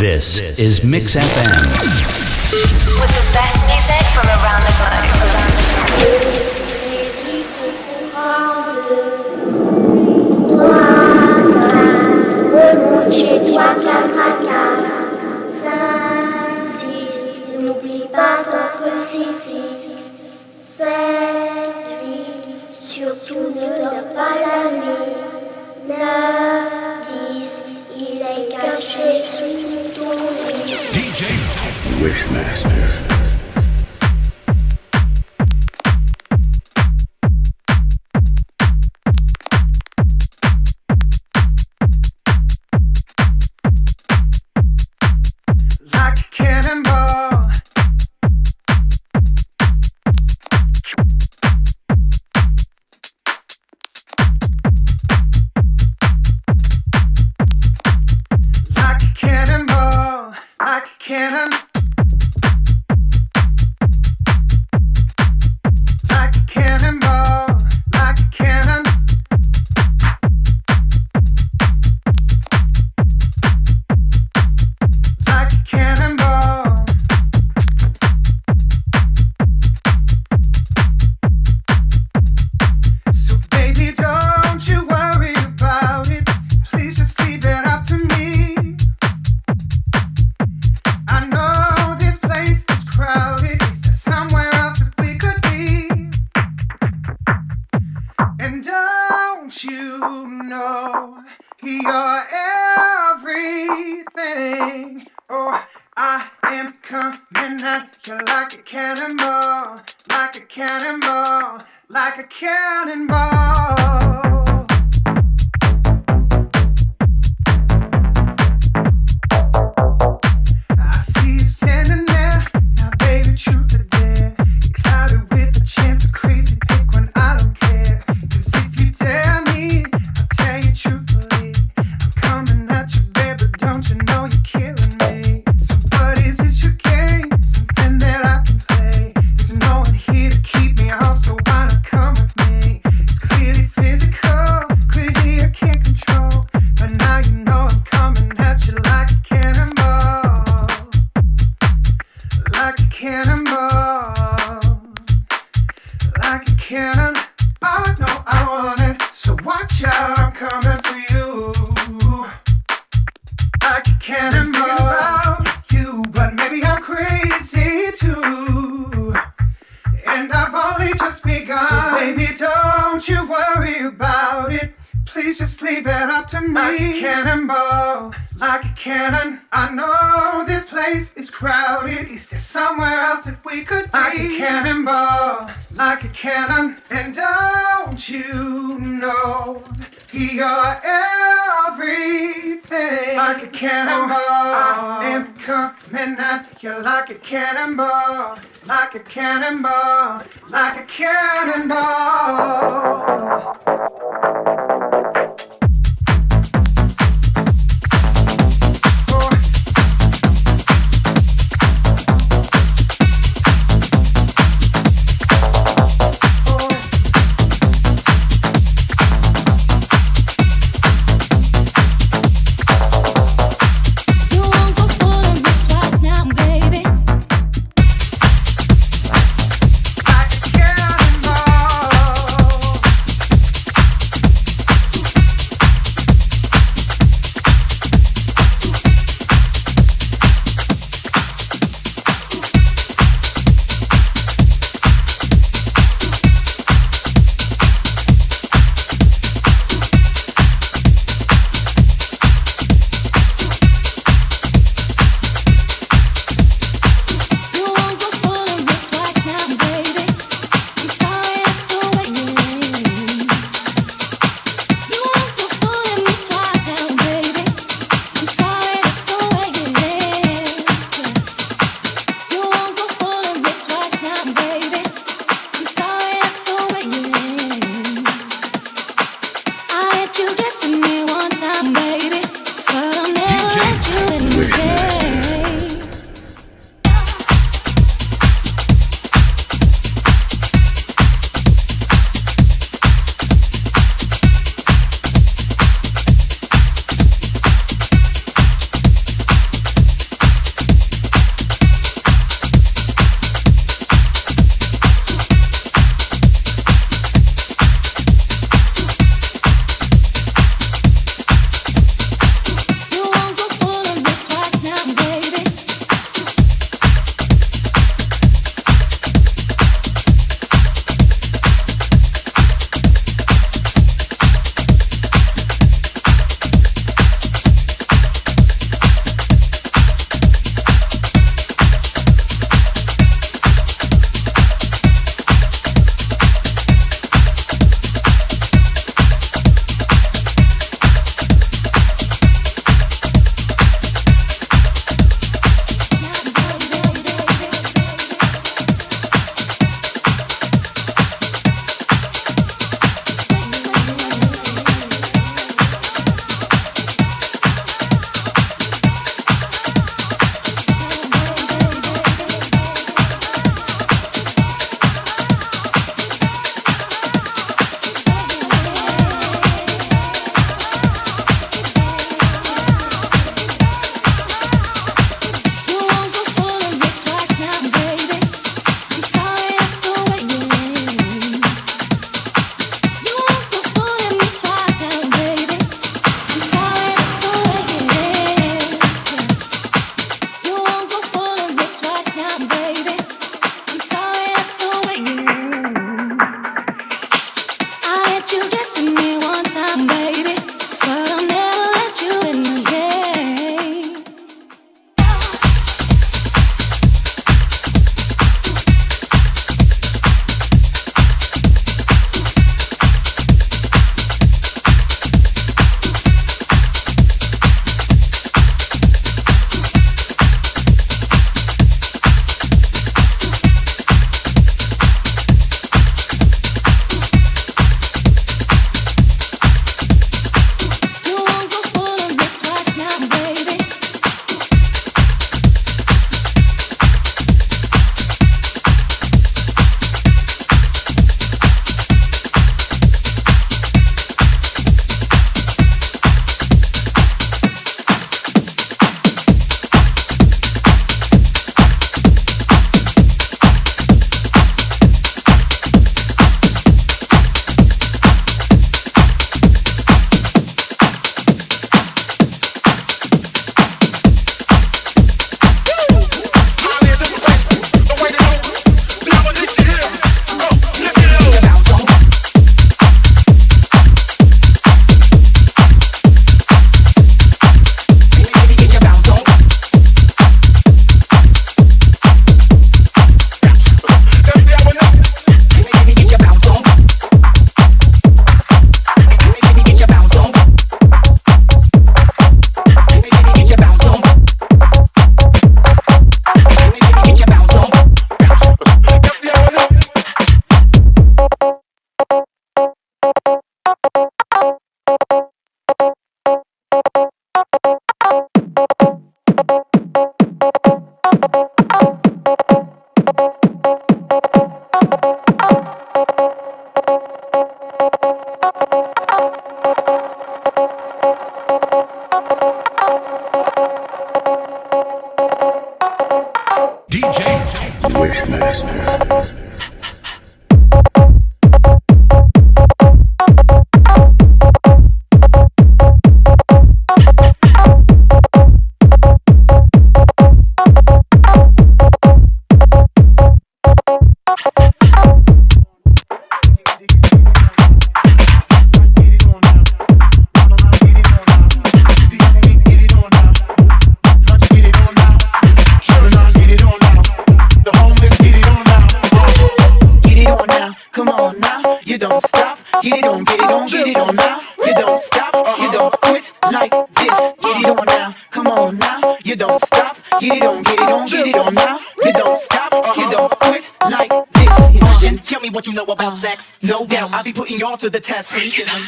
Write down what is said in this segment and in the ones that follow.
This, is Mix FM. With the best music from around the globe. N'oublie pas 7, 8, surtout ne dors pas la nuit. 9, 10, il est caché sous DJ Wishmaster. cannonball, like a cannonball, like a cannonball.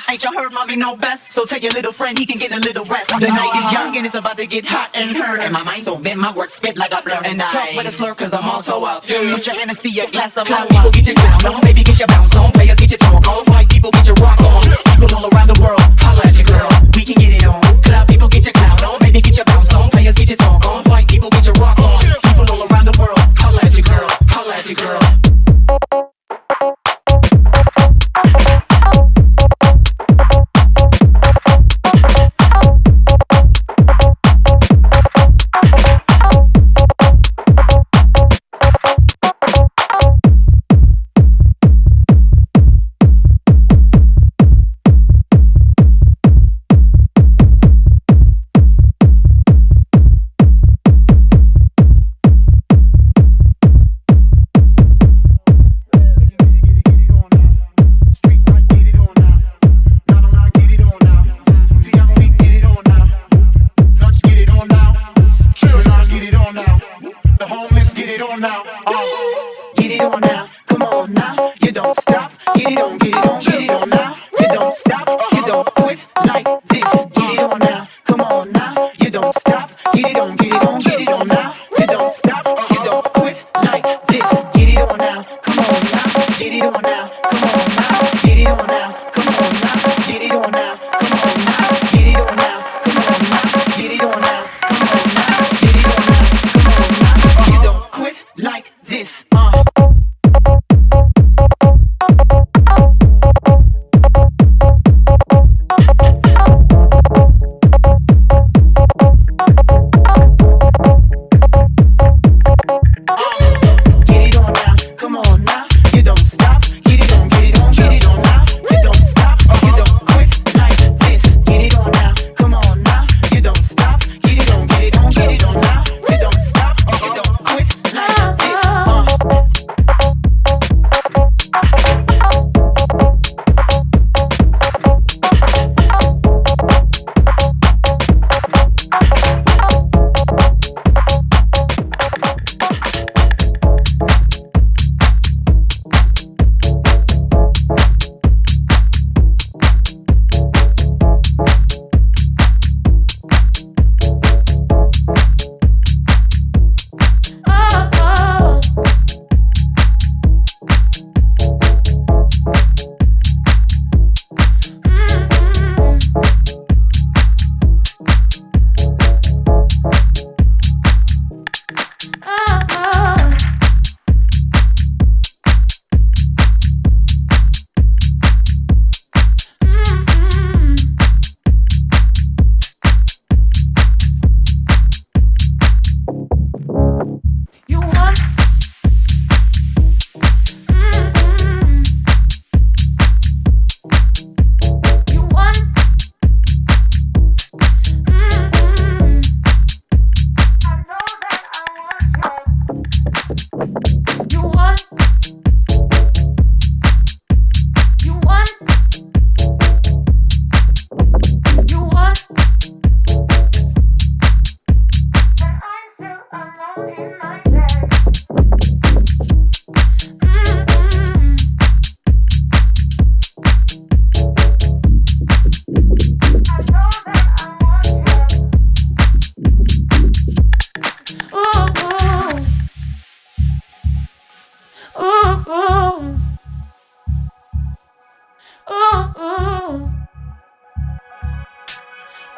Ain't y'all heard mommy know best? So tell your little friend he can get a little rest. The night is young and it's about to get hot and hurt. And my mind's so bent, my words spit like a blur. And I talk with a slur cause I'm all toe up. Put your hand and see a glass of Black people get your crown on, baby get your bounce on. Players get your talk on. White people get your rock on. People all around the world, holla at your girl. We can get it on. Club people get your clown on, baby get your bounce on. Players get your talk on.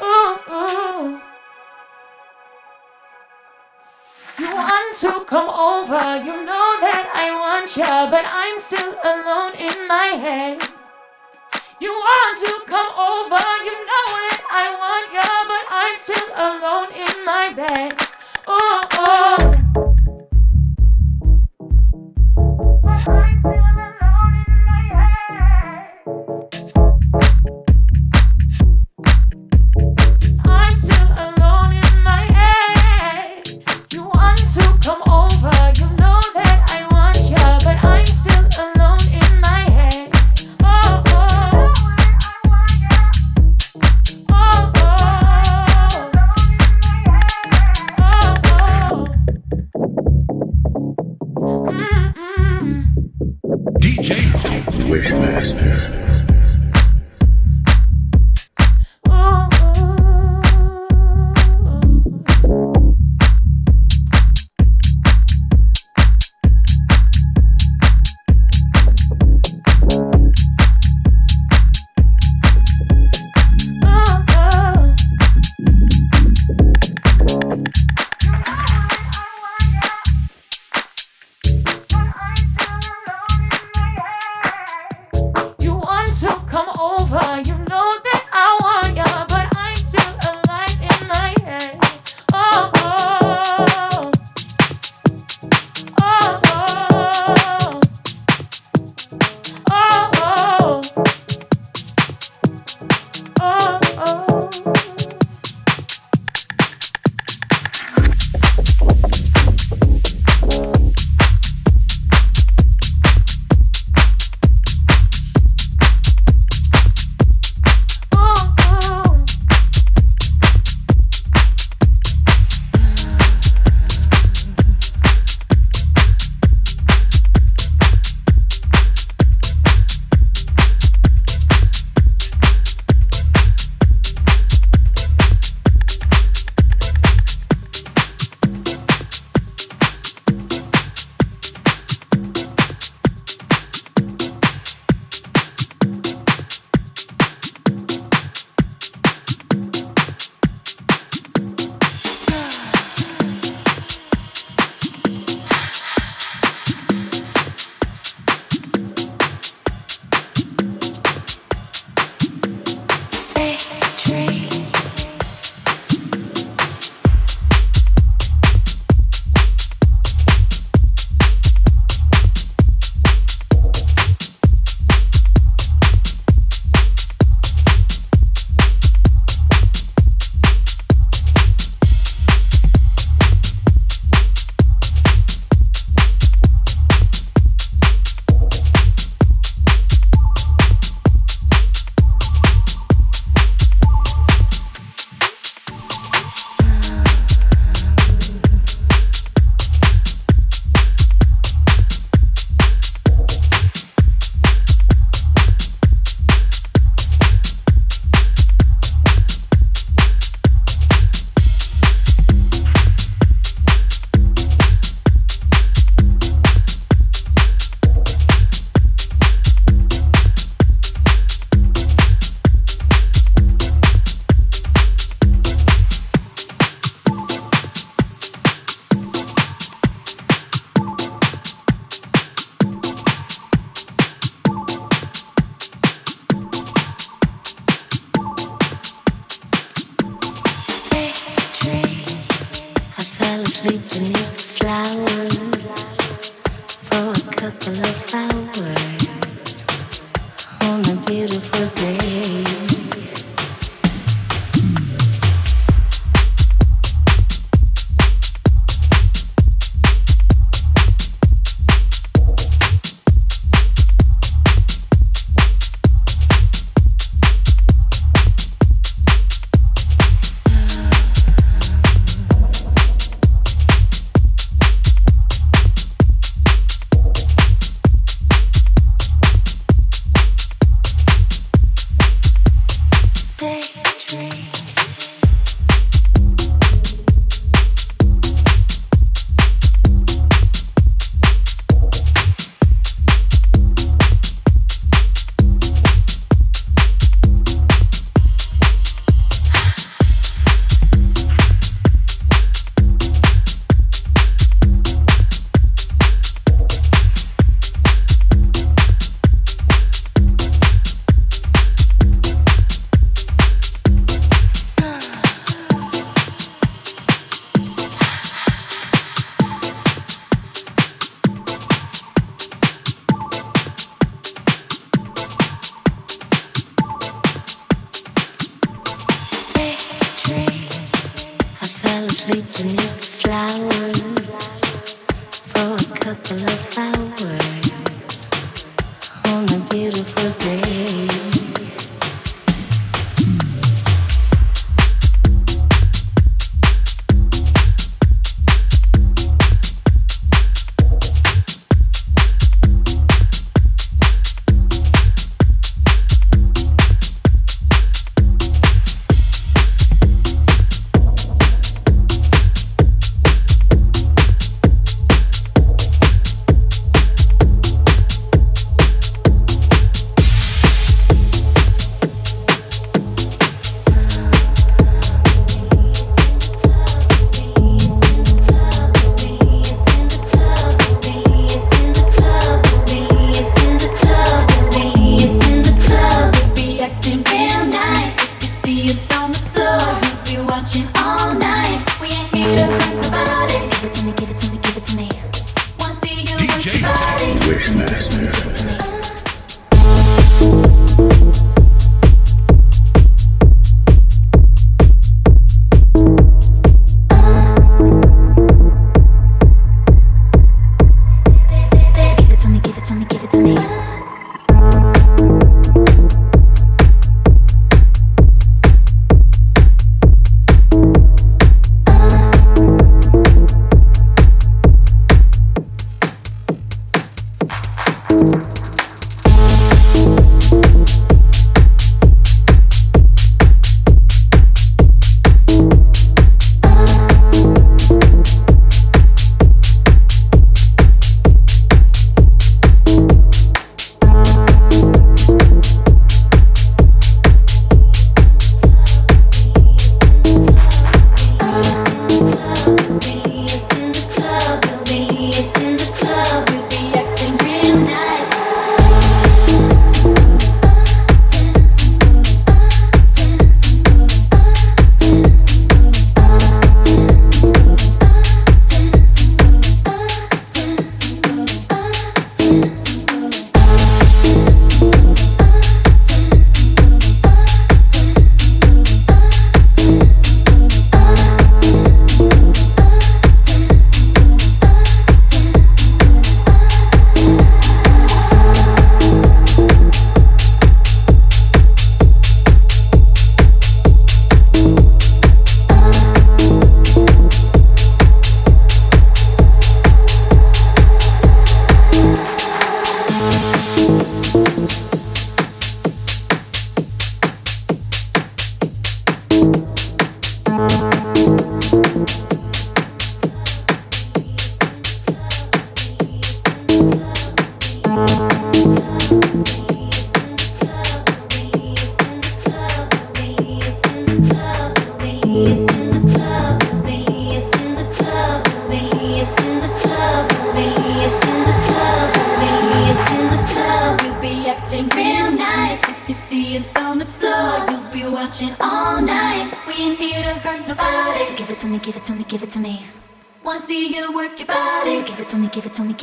Uh, uh. You want to come over, you know that I want ya, but I'm still alone in my head. You want to come over, you know it, I want ya, but I'm still alone in my bed. Oh, oh. Asleep beneath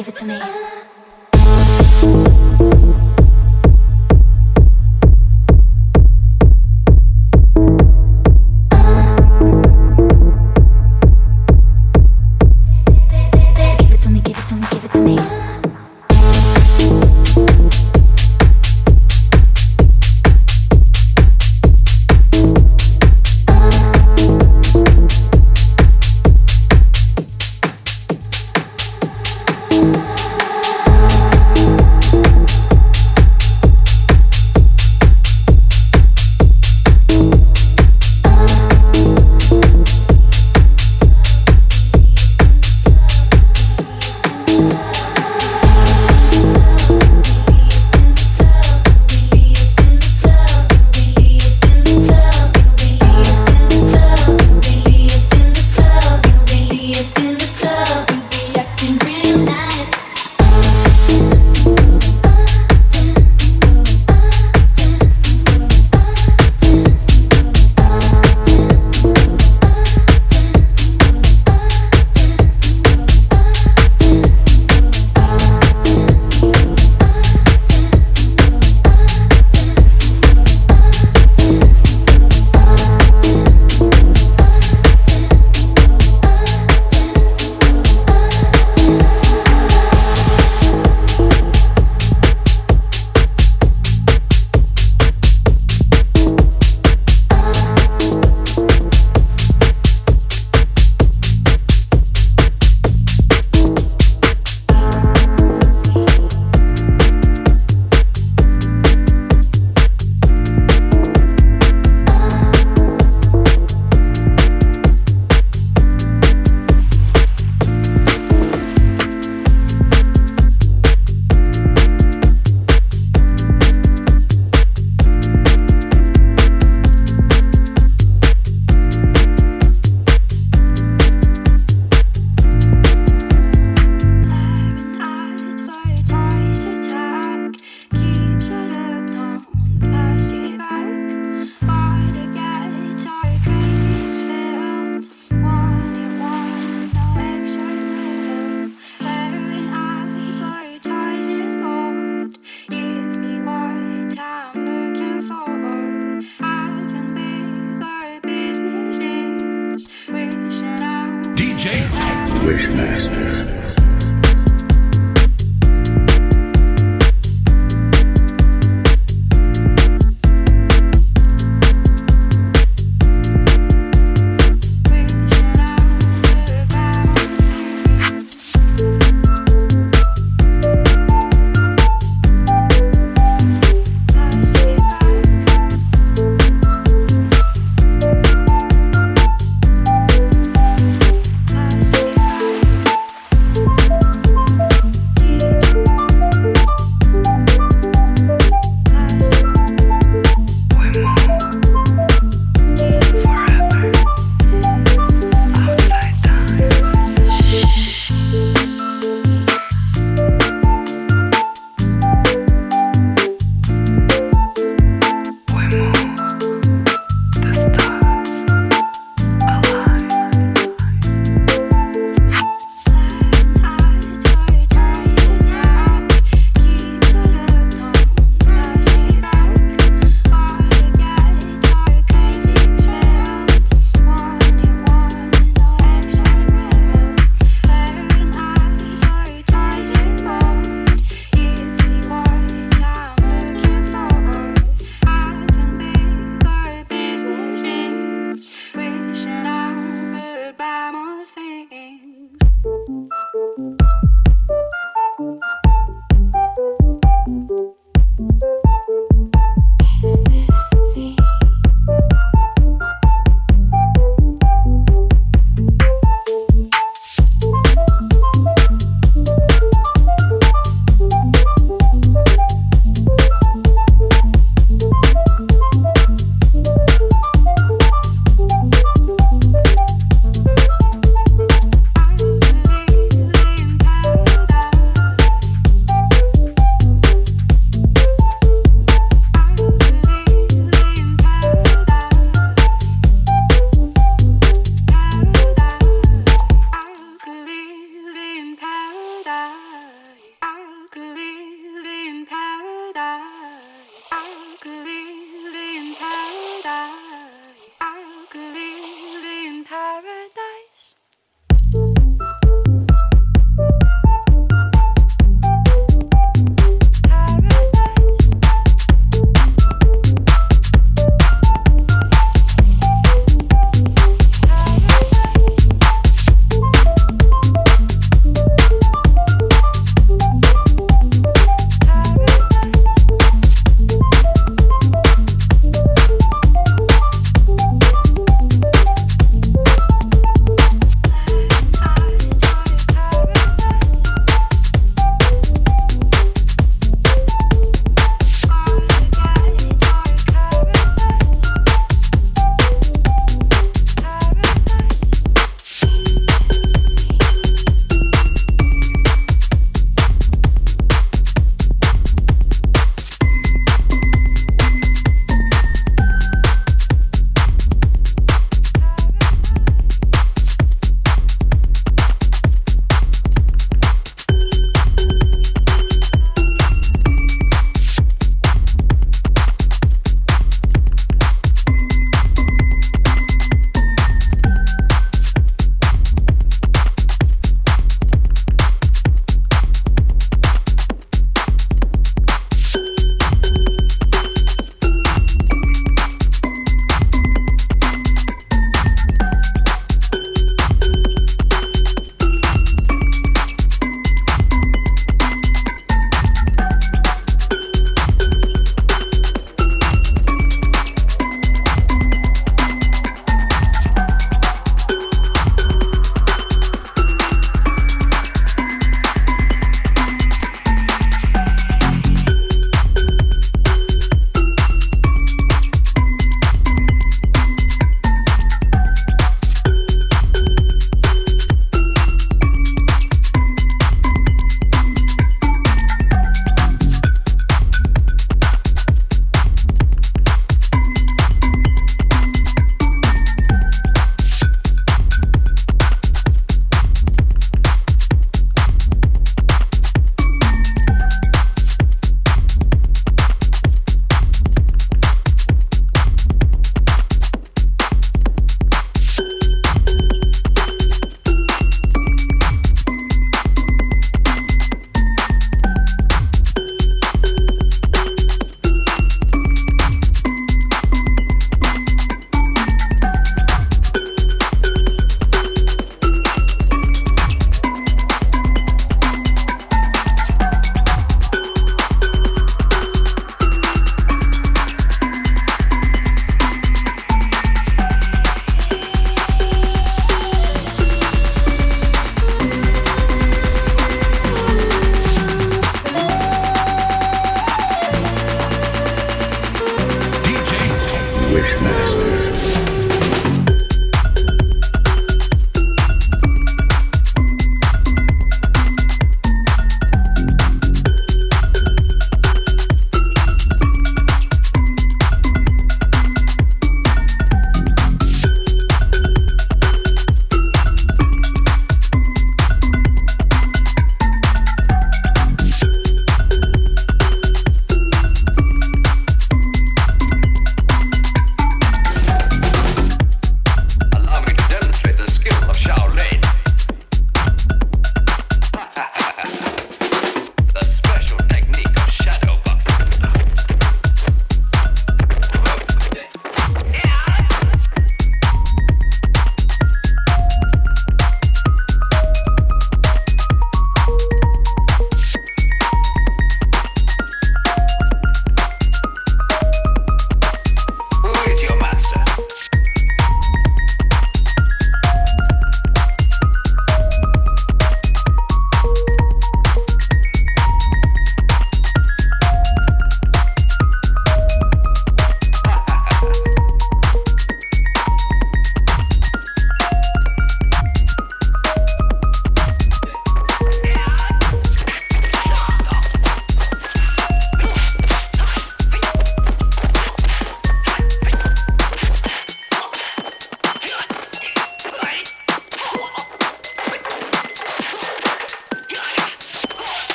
give it to me. Wishmaster.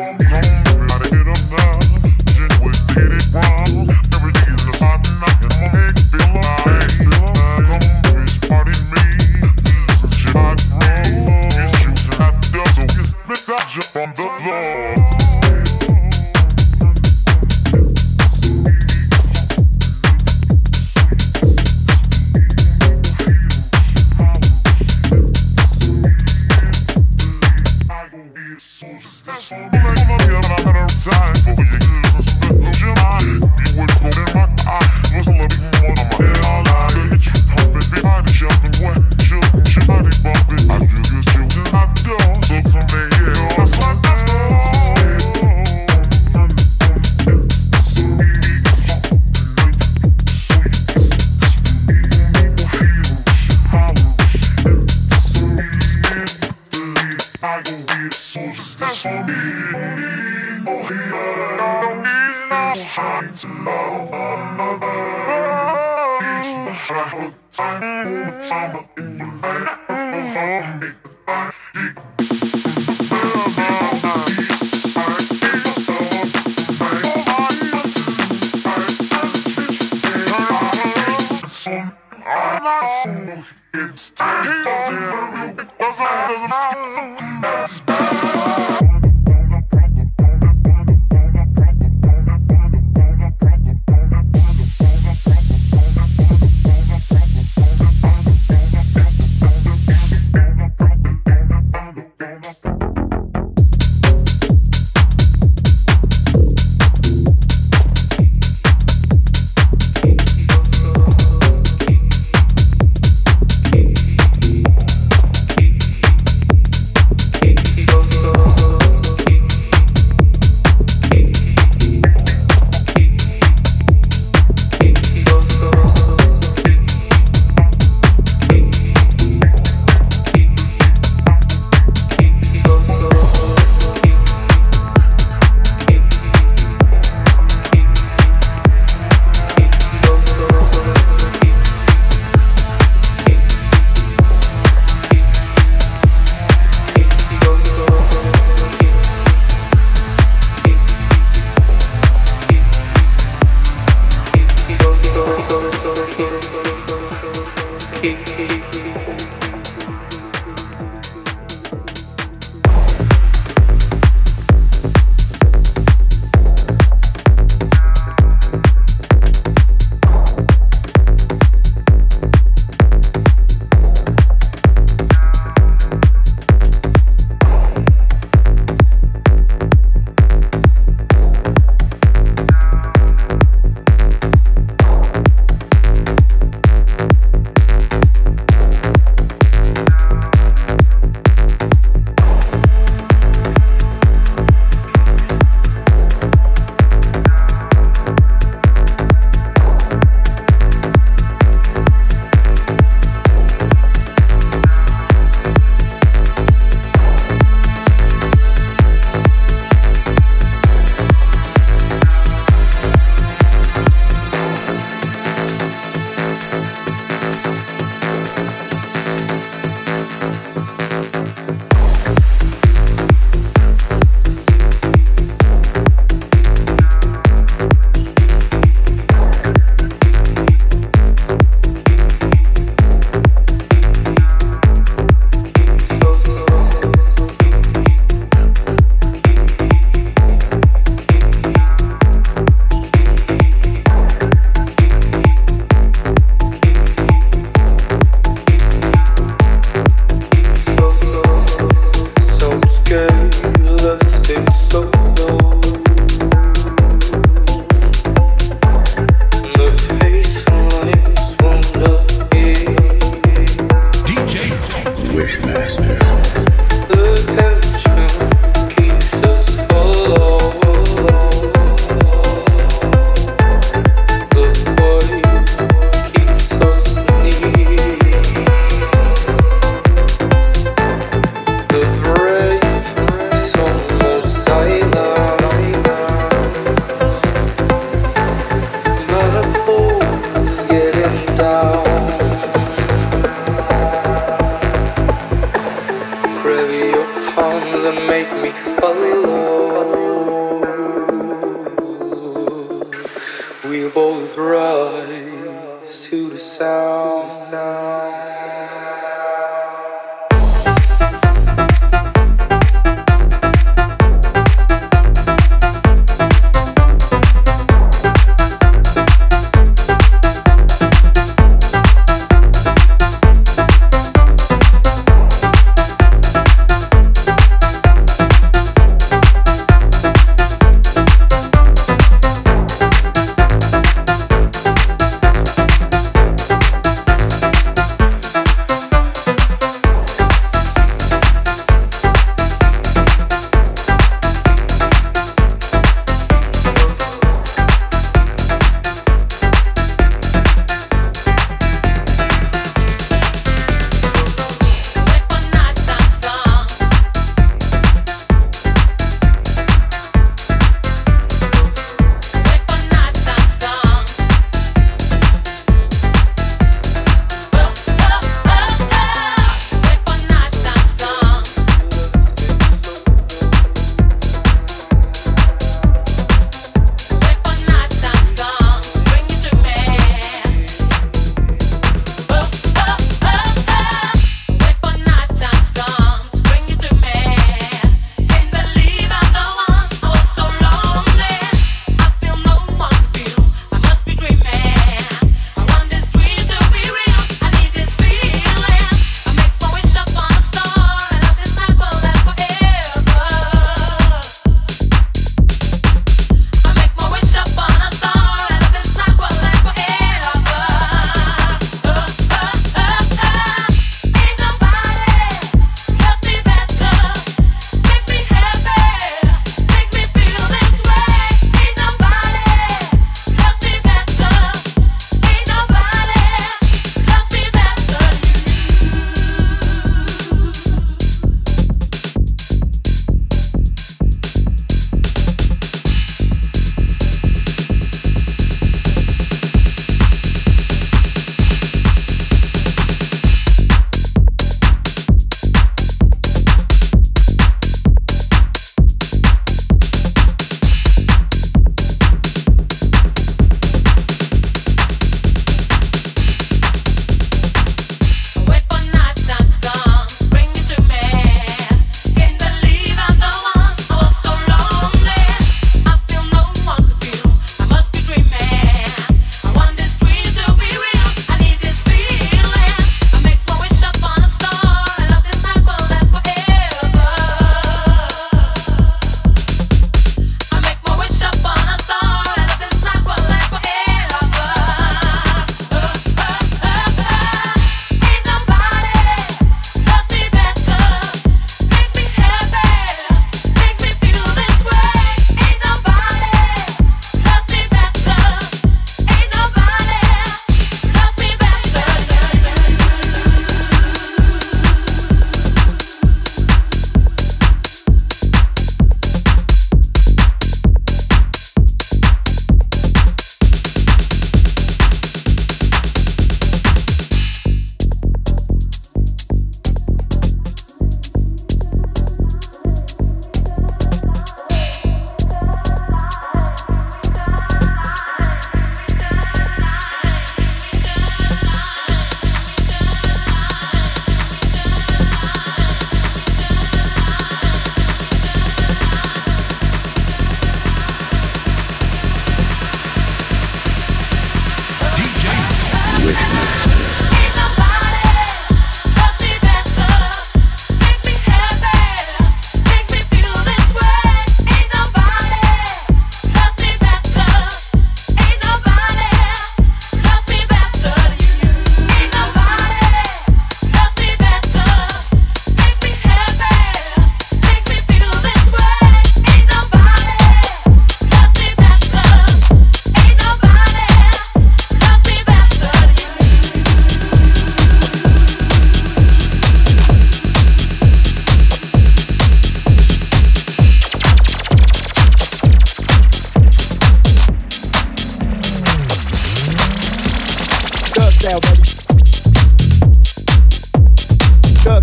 Thank you.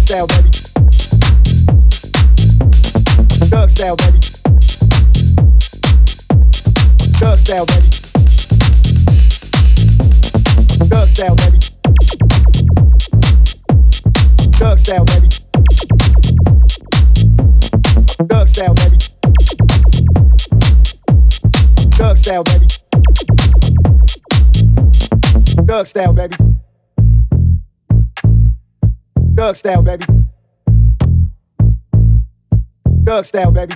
Style, baby. Thug style, baby. Thug style, baby. Thug style, baby. Thug style, baby. Thug style, baby. Thug style, baby. Thug style, baby. Thug style, baby. Thug style, baby.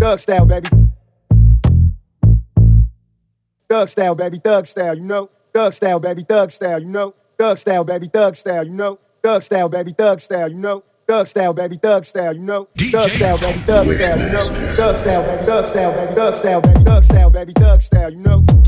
Thug style, baby. Doug style, baby. Doug style, you know. Thug style, baby. Thug style, you know. Thug style, baby. Thug style, you know. Thug style, baby. Thug style, you know. Thug style, baby. Thug style, you know. Thug style, baby. Thug style, you know. Thug style, baby. Thug style, baby. Thug style, baby. Thug style, baby. Thug style, you know.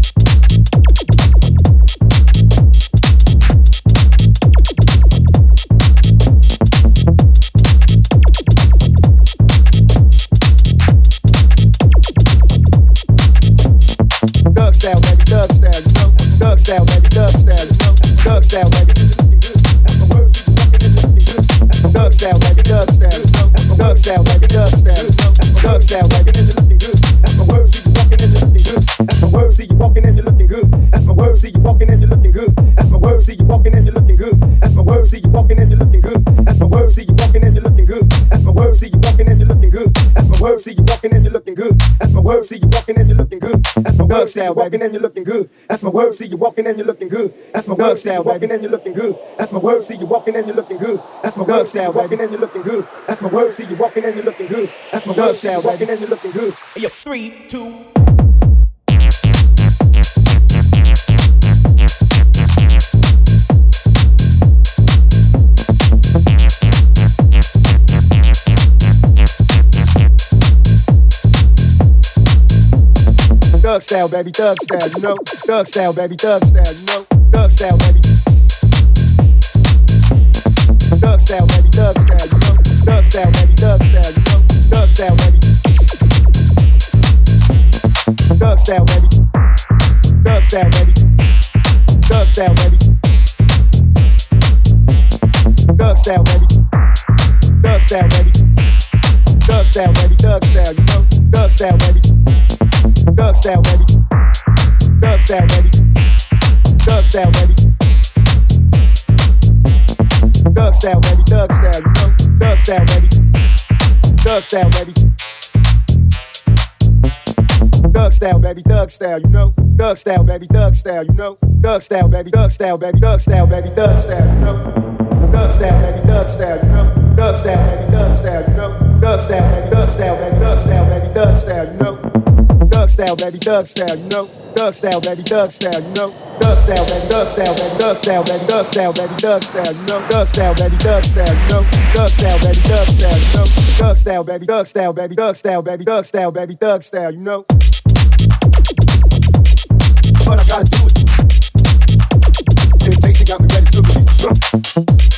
See you walking and you're looking good. That's my word, see you walking and you're looking good. That's my word, see you walking and you're looking good. That's my word, see you walking and you're looking good. That's my word, see you walking and you're looking good. That's my word, see you walking and you're looking good. That's my word, see you walking and you're looking good. That's my word, see you walking and you're looking good. That's my word, see you walking and you're looking good. That's my word, Thug style, baby, thug style, you know. Thug style, baby, thug style, you know. Thug style, baby. Thug style, baby, thug style, you know. Thug style, baby, thug style, you know. Thug style, baby. Thug style, baby. Thug style, baby. Thug style, baby. Thug style, baby. Thug style, baby. Thug style, baby, thug style, you know. Thug style, baby. Thug style, baby. Thug style, baby. Thug style, baby. Thug style, baby. Thug style, you know. Thug style, baby. Thug style, baby. Thug style, baby. Thug style, you know. Thug style, baby. Thug style, you know. Thug style, baby. Thug style, baby. Thug style, baby. Thug style, you know. Thug style, baby. Thug style, you know. Thug style, baby. Thug style, you know. Thug style, baby. Thug style, baby. Thug style, baby. Thug style, you know. Style, baby, thug style, you know. Thug style, baby, thug style, you know. Thug style, baby, thug style, baby, thug style, baby, thug style, baby, thug style, you know. Thug style, baby, thug style, you know. Thug style, baby, thug style, you know. Thug style, baby, thug style, baby, thug style, baby, thug style, baby, thug style, you know. But I gotta do it. Temptation got me ready to release